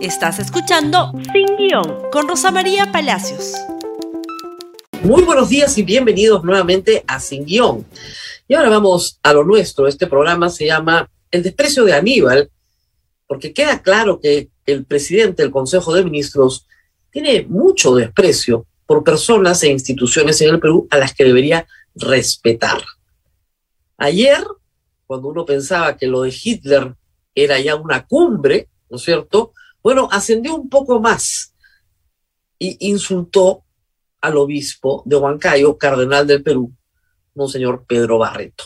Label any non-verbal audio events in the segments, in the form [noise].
Estás escuchando Sin Guión con Rosa María Palacios. Muy buenos días y bienvenidos nuevamente a Sin Guión. Y ahora vamos a lo nuestro. Este programa se llama El desprecio de Aníbal, porque queda claro que el presidente del Consejo de Ministros tiene mucho desprecio por personas e instituciones en el Perú a las que debería respetar. Ayer, cuando uno pensaba que lo de Hitler era ya una cumbre, ¿no es cierto? Bueno, ascendió un poco más y insultó al obispo de Huancayo, cardenal del Perú, Monseñor Pedro Barreto.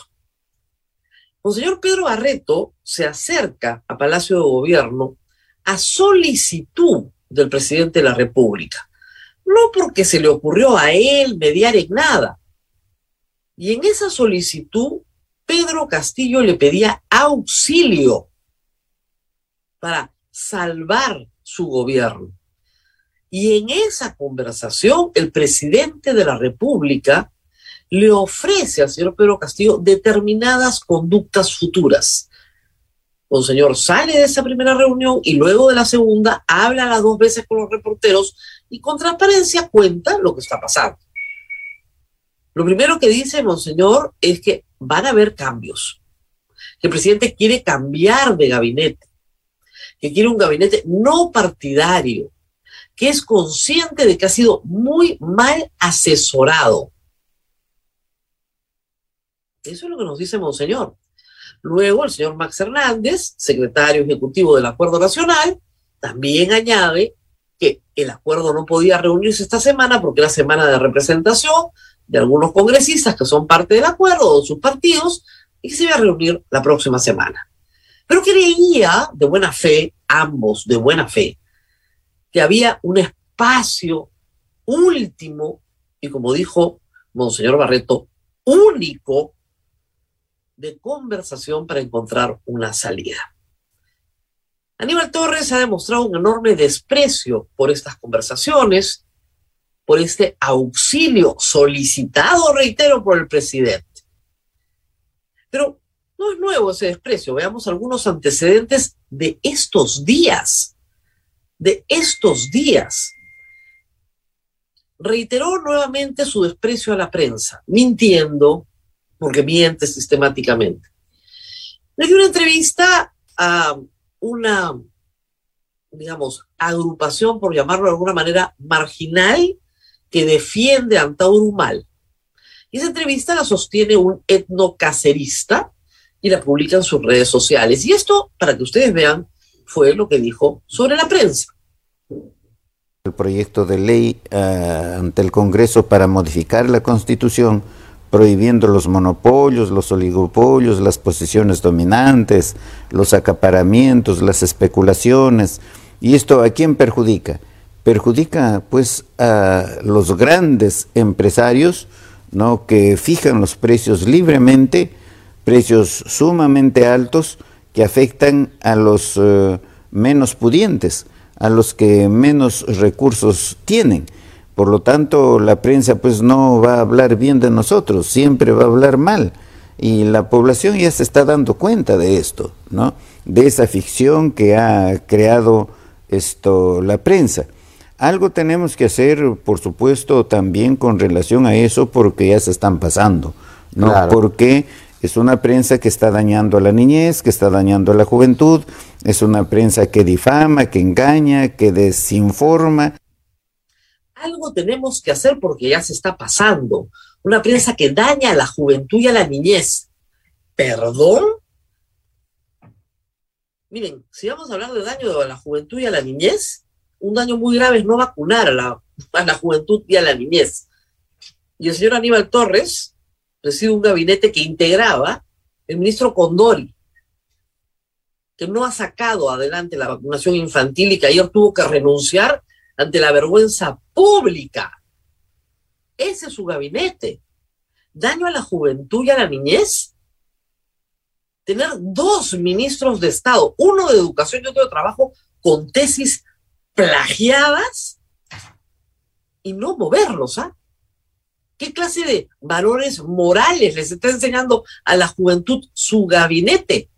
Monseñor Pedro Barreto se acerca a Palacio de Gobierno a solicitud del presidente de la República, no porque se le ocurrió a él mediar en nada. Y en esa solicitud, Pedro Castillo le pedía auxilio para salvar su gobierno. Y en esa conversación, el presidente de la República le ofrece al señor Pedro Castillo determinadas conductas futuras. El señor sale de esa primera reunión y luego de la segunda habla las dos veces con los reporteros y con transparencia cuenta lo que está pasando. Lo primero que dice Monseñor es que van a haber cambios, el presidente quiere cambiar de gabinete, que quiere un gabinete no partidario, que es consciente de que ha sido muy mal asesorado. Eso es lo que nos dice Monseñor. Luego, el señor Max Hernández, secretario ejecutivo del Acuerdo Nacional, también añade que el acuerdo no podía reunirse esta semana porque era semana de representación de algunos congresistas que son parte del acuerdo o sus partidos y que se iba a reunir la próxima semana. Pero creía de buena fe, ambos de buena fe, que había un espacio último y como dijo Monseñor Barreto, único de conversación para encontrar una salida. Aníbal Torres ha demostrado un enorme desprecio por estas conversaciones, por este auxilio solicitado, reitero, por el presidente. Pero no es nuevo ese desprecio. Veamos algunos antecedentes de estos días. De estos días. Reiteró nuevamente su desprecio a la prensa, mintiendo, porque miente sistemáticamente. Le dio una entrevista a una, digamos, agrupación, por llamarlo de alguna manera, marginal, que defiende a Antaurumal. Y esa entrevista la sostiene un etnocacerista y la publica en sus redes sociales. Y esto, para que ustedes vean, fue lo que dijo sobre la prensa. El proyecto de ley uh, ante el Congreso para modificar la Constitución, prohibiendo los monopolios, los oligopolios, las posiciones dominantes, los acaparamientos, las especulaciones. ¿Y esto a quién perjudica? Perjudica pues a los grandes empresarios, ¿no? que fijan los precios libremente precios sumamente altos que afectan a los uh, menos pudientes, a los que menos recursos tienen. Por lo tanto, la prensa pues no va a hablar bien de nosotros, siempre va a hablar mal. Y la población ya se está dando cuenta de esto, ¿no? De esa ficción que ha creado esto la prensa. Algo tenemos que hacer, por supuesto, también con relación a eso, porque ya se están pasando, ¿no? Claro. Porque es una prensa que está dañando a la niñez, que está dañando a la juventud, es una prensa que difama, que engaña, que desinforma. Algo tenemos que hacer porque ya se está pasando. Una prensa que daña a la juventud y a la niñez. ¿Perdón? Miren, si vamos a hablar de daño a la juventud y a la niñez, un daño muy grave es no vacunar a la, a la juventud y a la niñez. Y el señor Aníbal Torres, preside un gabinete que integraba el ministro Condori, que no ha sacado adelante la vacunación infantil y que ayer tuvo que renunciar ante la vergüenza pública. Ese es su gabinete. Daño a la juventud y a la niñez. Tener dos ministros de Estado, uno de educación y otro de trabajo, con tesis plagiadas y no moverlos, ¿ah? ¿Qué clase de valores morales les está enseñando a la juventud su gabinete?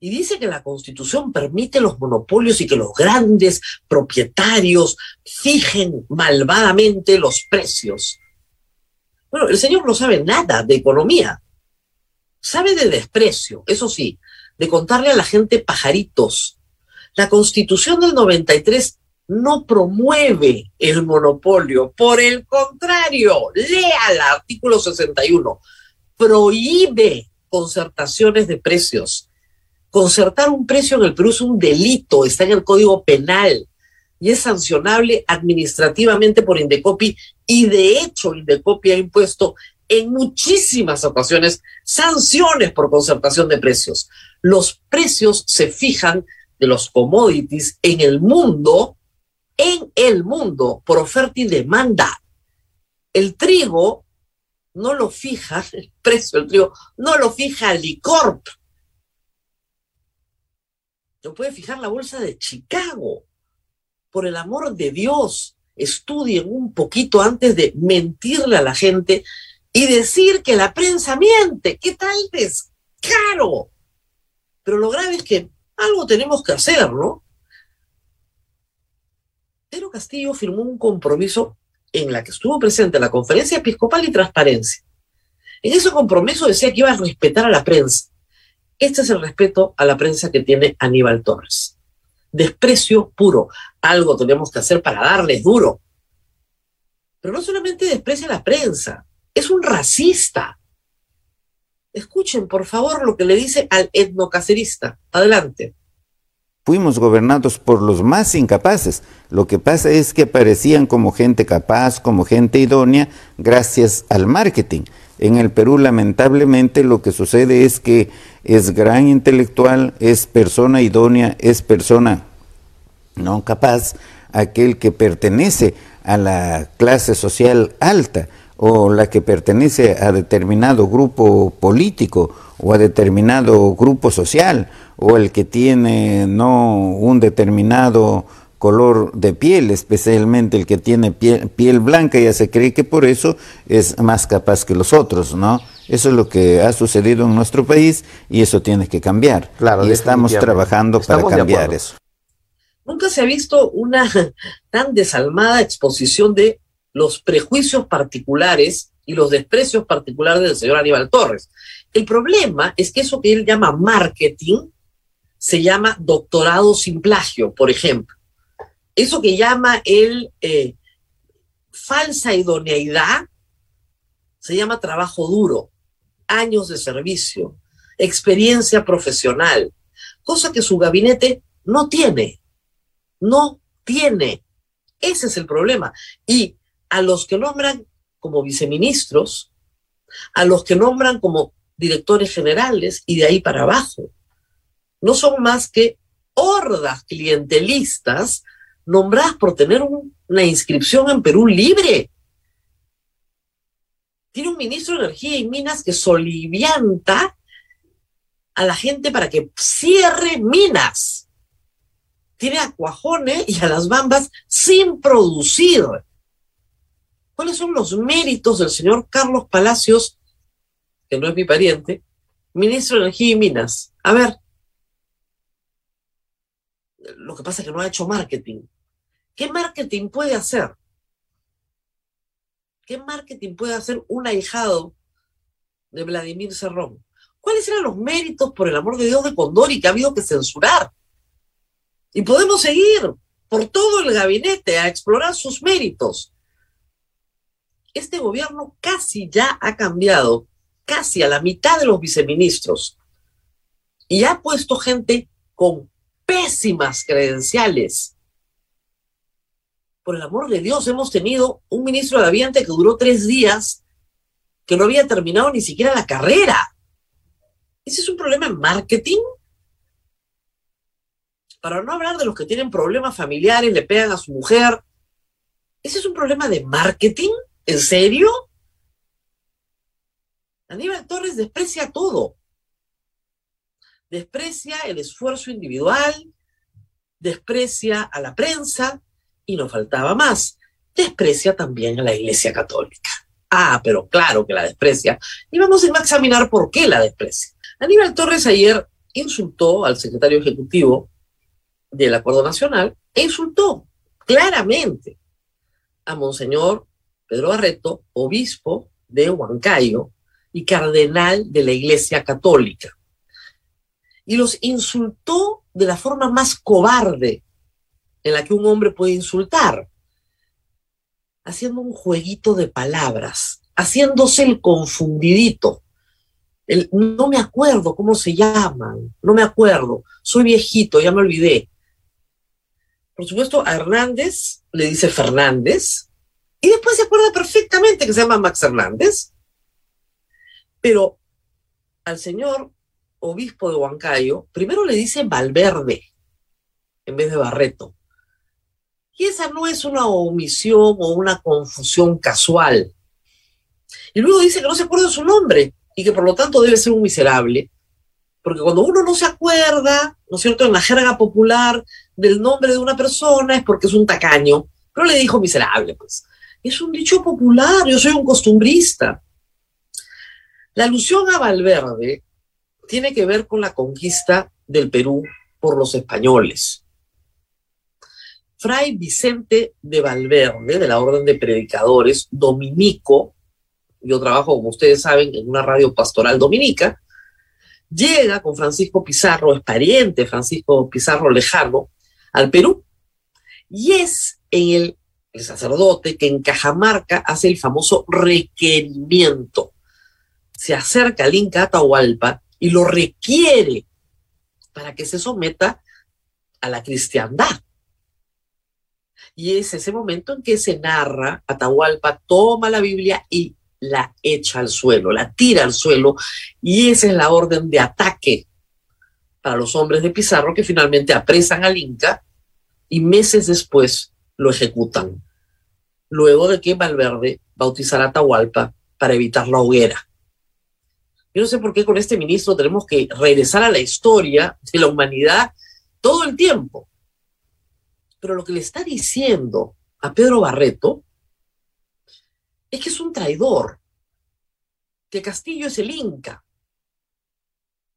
y dice que la constitución permite los monopolios y que los grandes propietarios fijen malvadamente los precios. Bueno, el señor no sabe nada de economía. Sabe de desprecio, eso sí, de contarle a la gente pajaritos. La constitución del 93 no promueve el monopolio, por el contrario, lea el artículo 61, prohíbe concertaciones de precios. Concertar un precio en el Perú es un delito, está en el Código Penal y es sancionable administrativamente por Indecopi y de hecho Indecopi ha impuesto en muchísimas ocasiones sanciones por concertación de precios. Los precios se fijan de los commodities en el mundo, en el mundo, por oferta y demanda. El trigo no lo fija, [laughs] el precio del trigo no lo fija Licorp, lo puede fijar la bolsa de Chicago. Por el amor de Dios, estudien un poquito antes de mentirle a la gente y decir que la prensa miente. ¿Qué tal descaro? Pero lo grave es que algo tenemos que hacer, ¿no? Pero Castillo firmó un compromiso en la que estuvo presente la conferencia episcopal y transparencia. En ese compromiso decía que iba a respetar a la prensa. Este es el respeto a la prensa que tiene Aníbal Torres. Desprecio puro. Algo tenemos que hacer para darles duro. Pero no solamente desprecia a la prensa, es un racista. Escuchen, por favor, lo que le dice al etnocacerista. Adelante. Fuimos gobernados por los más incapaces. Lo que pasa es que aparecían como gente capaz, como gente idónea, gracias al marketing. En el Perú, lamentablemente, lo que sucede es que es gran intelectual, es persona idónea, es persona no capaz, aquel que pertenece a la clase social alta o la que pertenece a determinado grupo político o a determinado grupo social o el que tiene no un determinado color de piel, especialmente el que tiene piel, blanca, ya se cree que por eso es más capaz que los otros, ¿no? Eso es lo que ha sucedido en nuestro país y eso tiene que cambiar. Claro, y estamos trabajando para cambiar eso. Nunca se ha visto una [laughs] tan desalmada exposición de los prejuicios particulares y los desprecios particulares del señor Aníbal Torres. El problema es que eso que él llama marketing se llama doctorado sin plagio, por ejemplo eso que llama el eh, falsa idoneidad, se llama trabajo duro, años de servicio, experiencia profesional, cosa que su gabinete no tiene, no tiene. Ese es el problema. Y a los que nombran como viceministros, a los que nombran como directores generales y de ahí para abajo, no son más que hordas clientelistas nombradas por tener una inscripción en Perú libre. Tiene un ministro de Energía y Minas que solivianta a la gente para que cierre minas. Tiene a Cuajone y a las Bambas sin producir. ¿Cuáles son los méritos del señor Carlos Palacios, que no es mi pariente, ministro de Energía y Minas? A ver, lo que pasa es que no ha hecho marketing. ¿Qué marketing puede hacer? ¿Qué marketing puede hacer un ahijado de Vladimir Cerrón? ¿Cuáles eran los méritos, por el amor de Dios, de Condori que ha habido que censurar? Y podemos seguir por todo el gabinete a explorar sus méritos. Este gobierno casi ya ha cambiado, casi a la mitad de los viceministros, y ha puesto gente con pésimas credenciales por el amor de Dios, hemos tenido un ministro de Ambiente que duró tres días, que no había terminado ni siquiera la carrera. ¿Ese es un problema en marketing? Para no hablar de los que tienen problemas familiares, le pegan a su mujer. ¿Ese es un problema de marketing? ¿En serio? Aníbal Torres desprecia todo. Desprecia el esfuerzo individual, desprecia a la prensa, y no faltaba más, desprecia también a la Iglesia Católica. Ah, pero claro que la desprecia. Y vamos a examinar por qué la desprecia. Aníbal Torres ayer insultó al secretario ejecutivo del Acuerdo Nacional e insultó claramente a Monseñor Pedro Barreto, obispo de Huancayo y cardenal de la Iglesia Católica. Y los insultó de la forma más cobarde en la que un hombre puede insultar, haciendo un jueguito de palabras, haciéndose el confundidito. El, no me acuerdo cómo se llaman, no me acuerdo, soy viejito, ya me olvidé. Por supuesto, a Hernández le dice Fernández, y después se acuerda perfectamente que se llama Max Hernández, pero al señor obispo de Huancayo, primero le dice Valverde en vez de Barreto. Y esa no es una omisión o una confusión casual. Y luego dice que no se acuerda su nombre y que por lo tanto debe ser un miserable. Porque cuando uno no se acuerda, ¿no es cierto?, en la jerga popular del nombre de una persona es porque es un tacaño. Pero le dijo miserable, pues. Es un dicho popular, yo soy un costumbrista. La alusión a Valverde tiene que ver con la conquista del Perú por los españoles. Fray Vicente de Valverde, de la Orden de Predicadores, dominico, yo trabajo, como ustedes saben, en una radio pastoral dominica, llega con Francisco Pizarro, es pariente Francisco Pizarro lejano, al Perú, y es en el, el sacerdote que en Cajamarca hace el famoso requerimiento. Se acerca al Inca Atahualpa y lo requiere para que se someta a la cristiandad. Y es ese momento en que se narra, Atahualpa toma la Biblia y la echa al suelo, la tira al suelo, y esa es la orden de ataque para los hombres de Pizarro que finalmente apresan al Inca y meses después lo ejecutan, luego de que Valverde bautizara a Atahualpa para evitar la hoguera. Yo no sé por qué con este ministro tenemos que regresar a la historia de la humanidad todo el tiempo. Pero lo que le está diciendo a Pedro Barreto es que es un traidor, que Castillo es el Inca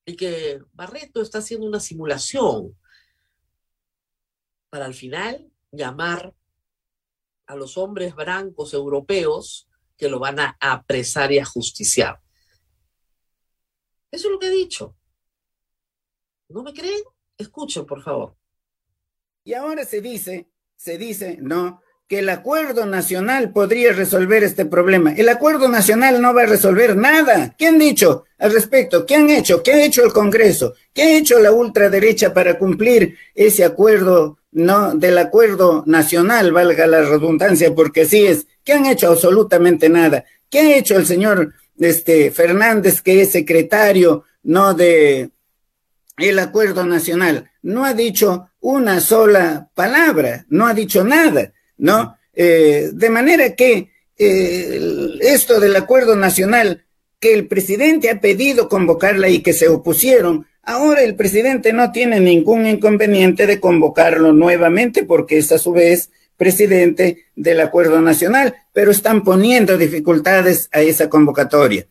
y que Barreto está haciendo una simulación para al final llamar a los hombres blancos europeos que lo van a apresar y a justiciar. Eso es lo que he dicho. ¿No me creen? Escuchen, por favor. Y ahora se dice, se dice, no, que el acuerdo nacional podría resolver este problema. El acuerdo nacional no va a resolver nada. ¿Qué han dicho al respecto? ¿Qué han hecho? ¿Qué ha hecho el Congreso? ¿Qué ha hecho la ultraderecha para cumplir ese acuerdo, no, del acuerdo nacional, valga la redundancia, porque así es? ¿Qué han hecho? Absolutamente nada. ¿Qué ha hecho el señor este, Fernández, que es secretario, no de el acuerdo nacional, no ha dicho una sola palabra, no ha dicho nada, ¿no? Eh, de manera que eh, esto del acuerdo nacional, que el presidente ha pedido convocarla y que se opusieron, ahora el presidente no tiene ningún inconveniente de convocarlo nuevamente porque es a su vez presidente del Acuerdo Nacional, pero están poniendo dificultades a esa convocatoria.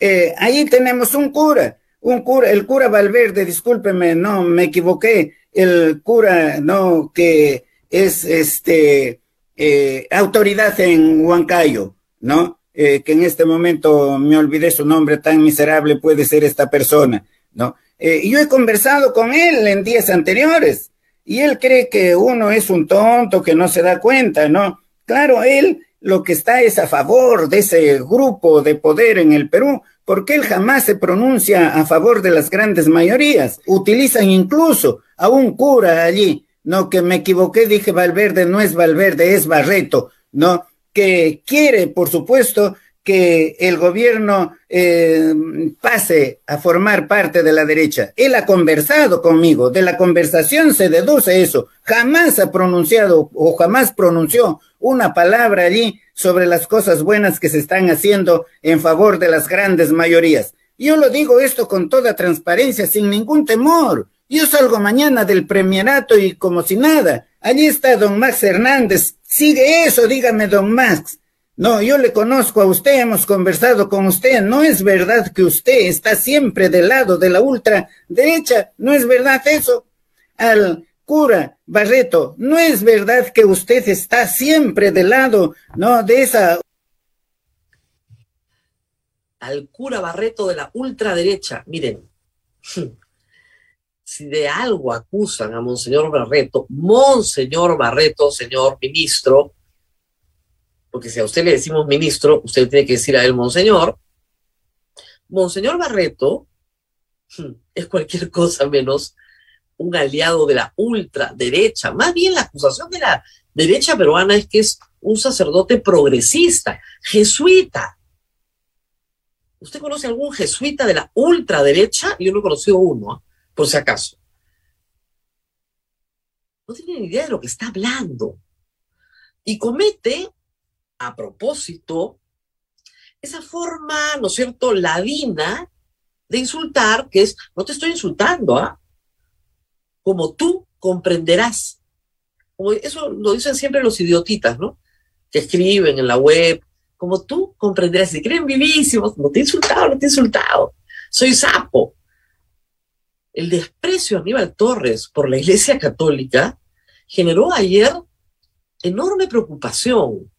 Eh, ahí tenemos un cura, un cura, el cura Valverde, discúlpeme, no, me equivoqué, el cura, no, que es este eh, autoridad en Huancayo, ¿no? Eh, que en este momento me olvidé su nombre, tan miserable puede ser esta persona, ¿no? Yo he conversado con él en días anteriores y él cree que uno es un tonto que no se da cuenta, ¿no? Claro, él lo que está es a favor de ese grupo de poder en el Perú, porque él jamás se pronuncia a favor de las grandes mayorías. Utilizan incluso a un cura allí, no que me equivoqué, dije Valverde, no es Valverde, es Barreto, ¿no? Que quiere, por supuesto, que el gobierno eh, pase a formar parte de la derecha. Él ha conversado conmigo, de la conversación se deduce eso. Jamás ha pronunciado o jamás pronunció una palabra allí sobre las cosas buenas que se están haciendo en favor de las grandes mayorías. Yo lo digo esto con toda transparencia, sin ningún temor. Yo salgo mañana del premierato y como si nada. Allí está don Max Hernández. Sigue eso, dígame, don Max No, yo le conozco a usted, hemos conversado con usted. No es verdad que usted está siempre del lado de la ultraderecha. No es verdad eso. Al cura Barreto, no es verdad que usted está siempre del lado, ¿no? De esa al cura Barreto de la ultraderecha. Miren, [laughs] si de algo acusan a Monseñor Barreto, Monseñor Barreto, señor ministro, porque si a usted le decimos ministro, usted tiene que decir a él Monseñor, Monseñor Barreto es cualquier cosa menos un aliado de la ultraderecha. Más bien la acusación de la derecha peruana es que es un sacerdote progresista, jesuita. ¿Usted conoce algún jesuita de la ultraderecha? Yo no he conocido uno, ¿ah? por si acaso. No tiene ni idea de lo que está hablando. Y comete, a propósito, esa forma, ¿no es cierto?, ladina de insultar, que es, no te estoy insultando, ¿ah? Como tú comprenderás. Como eso lo dicen siempre los idiotitas, ¿no? Que escriben en la web, como tú comprenderás, si creen vivísimos, no te he insultado, no te he insultado, soy sapo. El desprecio a Aníbal Torres por la Iglesia Católica generó ayer enorme preocupación.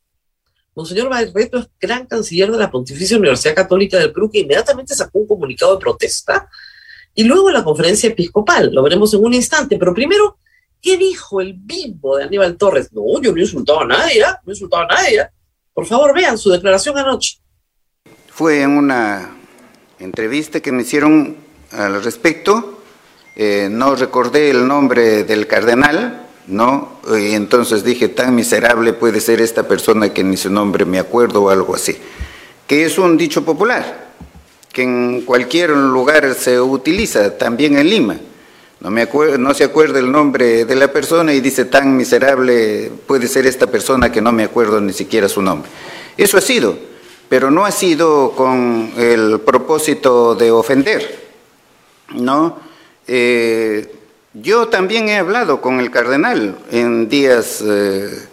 Monseñor Barreto es gran canciller de la Pontificia Universidad Católica del Perú, que inmediatamente sacó un comunicado de protesta, y luego la conferencia episcopal, lo veremos en un instante, pero primero, ¿qué dijo el vivo de Aníbal Torres? No, yo no he insultado a nadie, ¿ah? no he insultado a nadie. Por favor, vean su declaración anoche. Fue en una entrevista que me hicieron al respecto. Eh, no recordé el nombre del cardenal, ¿no? Y entonces dije, tan miserable puede ser esta persona que ni su nombre me acuerdo o algo así. Que es un dicho popular, que en cualquier lugar se utiliza, también en Lima. No, me no se acuerda el nombre de la persona y dice tan miserable puede ser esta persona que no me acuerdo ni siquiera su nombre. Eso ha sido, pero no ha sido con el propósito de ofender, ¿no? Eh, yo también he hablado con el cardenal en días eh,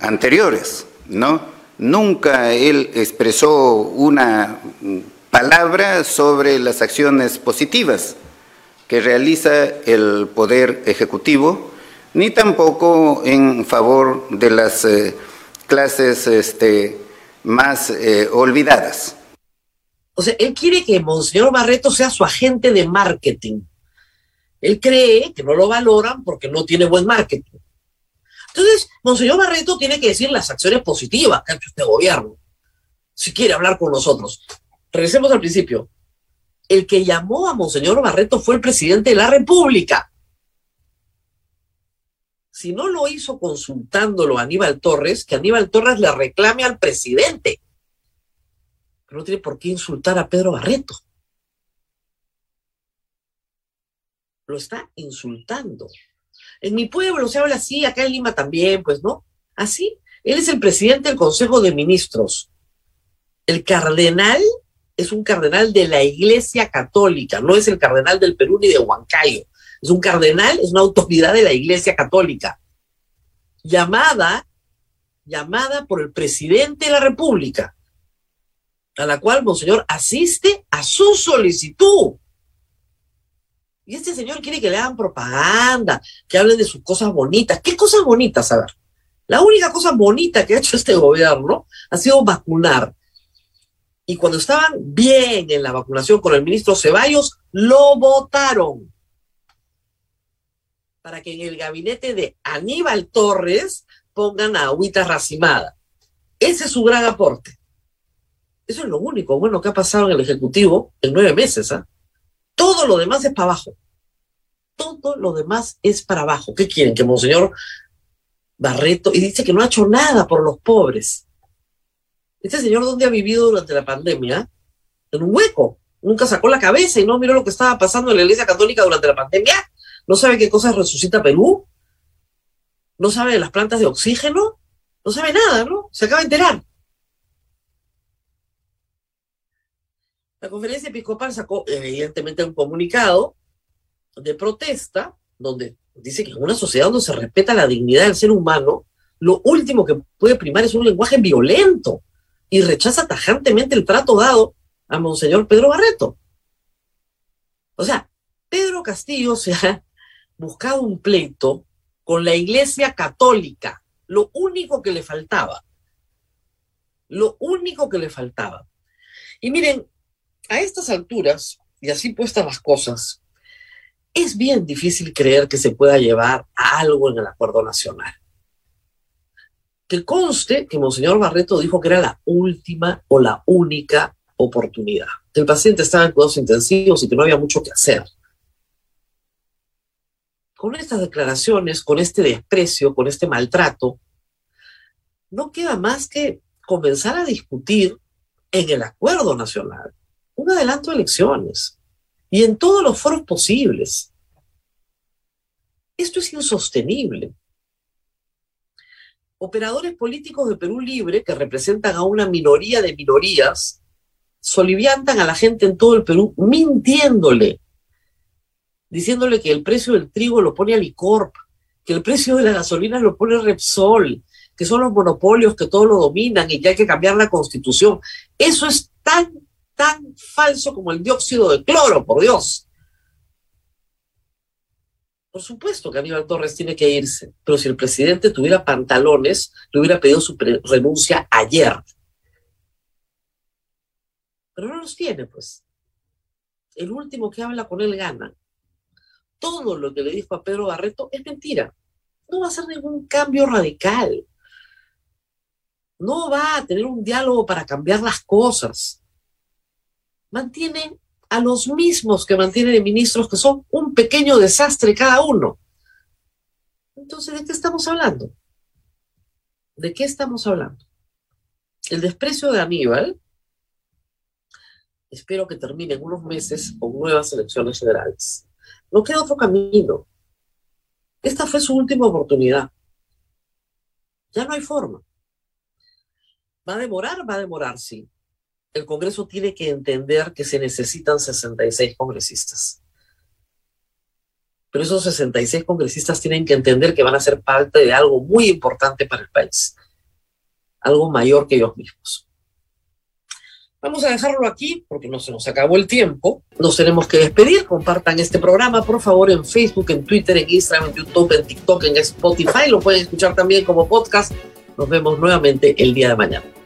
anteriores, ¿no? Nunca él expresó una palabra sobre las acciones positivas que realiza el Poder Ejecutivo, ni tampoco en favor de las eh, clases este, más eh, olvidadas. O sea, él quiere que Monseñor Barreto sea su agente de marketing. Él cree que no lo valoran porque no tiene buen marketing. Entonces, Monseñor Barreto tiene que decir las acciones positivas que ha hecho este gobierno, si quiere hablar con nosotros. Regresemos al principio el que llamó a Monseñor Barreto fue el presidente de la República. Si no lo hizo consultándolo a Aníbal Torres, que Aníbal Torres le reclame al presidente. Pero no tiene por qué insultar a Pedro Barreto. Lo está insultando. En mi pueblo se habla así, acá en Lima también, pues no. Así. Él es el presidente del Consejo de Ministros. El cardenal es un cardenal de la Iglesia Católica, no es el cardenal del Perú ni de Huancayo. Es un cardenal, es una autoridad de la Iglesia Católica, llamada, llamada por el presidente de la República, a la cual Monseñor asiste a su solicitud. Y este señor quiere que le hagan propaganda, que hablen de sus cosas bonitas. ¿Qué cosas bonitas? A ver, la única cosa bonita que ha hecho este gobierno ha sido vacunar y cuando estaban bien en la vacunación con el ministro Ceballos, lo votaron para que en el gabinete de Aníbal Torres pongan a Agüita Racimada. Ese es su gran aporte. Eso es lo único bueno que ha pasado en el Ejecutivo en nueve meses. ¿ah? Todo lo demás es para abajo. Todo lo demás es para abajo. ¿Qué quieren? Que Monseñor Barreto, y dice que no ha hecho nada por los pobres. Este señor, ¿dónde ha vivido durante la pandemia? En un hueco. Nunca sacó la cabeza y no miró lo que estaba pasando en la Iglesia Católica durante la pandemia. No sabe qué cosas resucita Perú. No sabe de las plantas de oxígeno. No sabe nada, ¿no? Se acaba de enterar. La conferencia episcopal sacó evidentemente un comunicado de protesta donde dice que en una sociedad donde se respeta la dignidad del ser humano, lo último que puede primar es un lenguaje violento y rechaza tajantemente el trato dado a Monseñor Pedro Barreto. O sea, Pedro Castillo se ha buscado un pleito con la Iglesia Católica, lo único que le faltaba. Lo único que le faltaba. Y miren, a estas alturas, y así puestas las cosas, es bien difícil creer que se pueda llevar a algo en el acuerdo nacional. Que conste que Monseñor Barreto dijo que era la última o la única oportunidad, que el paciente estaba en cuidados intensivos y que no había mucho que hacer. Con estas declaraciones, con este desprecio, con este maltrato, no queda más que comenzar a discutir en el acuerdo nacional un adelanto de elecciones y en todos los foros posibles. Esto es insostenible. Operadores políticos de Perú Libre, que representan a una minoría de minorías, soliviantan a la gente en todo el Perú mintiéndole, diciéndole que el precio del trigo lo pone Alicorp, que el precio de la gasolina lo pone Repsol, que son los monopolios que todo lo dominan y que hay que cambiar la constitución. Eso es tan, tan falso como el dióxido de cloro, por Dios. Por supuesto que Aníbal Torres tiene que irse, pero si el presidente tuviera pantalones, le hubiera pedido su renuncia ayer. Pero no los tiene, pues. El último que habla con él gana. Todo lo que le dijo a Pedro Barreto es mentira. No va a ser ningún cambio radical. No va a tener un diálogo para cambiar las cosas. Mantiene a los mismos que mantienen ministros que son un pequeño desastre cada uno. Entonces, ¿de qué estamos hablando? ¿De qué estamos hablando? El desprecio de Aníbal espero que termine en unos meses con nuevas elecciones federales. No queda otro camino. Esta fue su última oportunidad. Ya no hay forma. ¿Va a demorar? Va a demorar, sí. El Congreso tiene que entender que se necesitan 66 congresistas. Pero esos 66 congresistas tienen que entender que van a ser parte de algo muy importante para el país. Algo mayor que ellos mismos. Vamos a dejarlo aquí porque no se nos acabó el tiempo. Nos tenemos que despedir. Compartan este programa, por favor, en Facebook, en Twitter, en Instagram, en YouTube, en TikTok, en Spotify. Lo pueden escuchar también como podcast. Nos vemos nuevamente el día de mañana.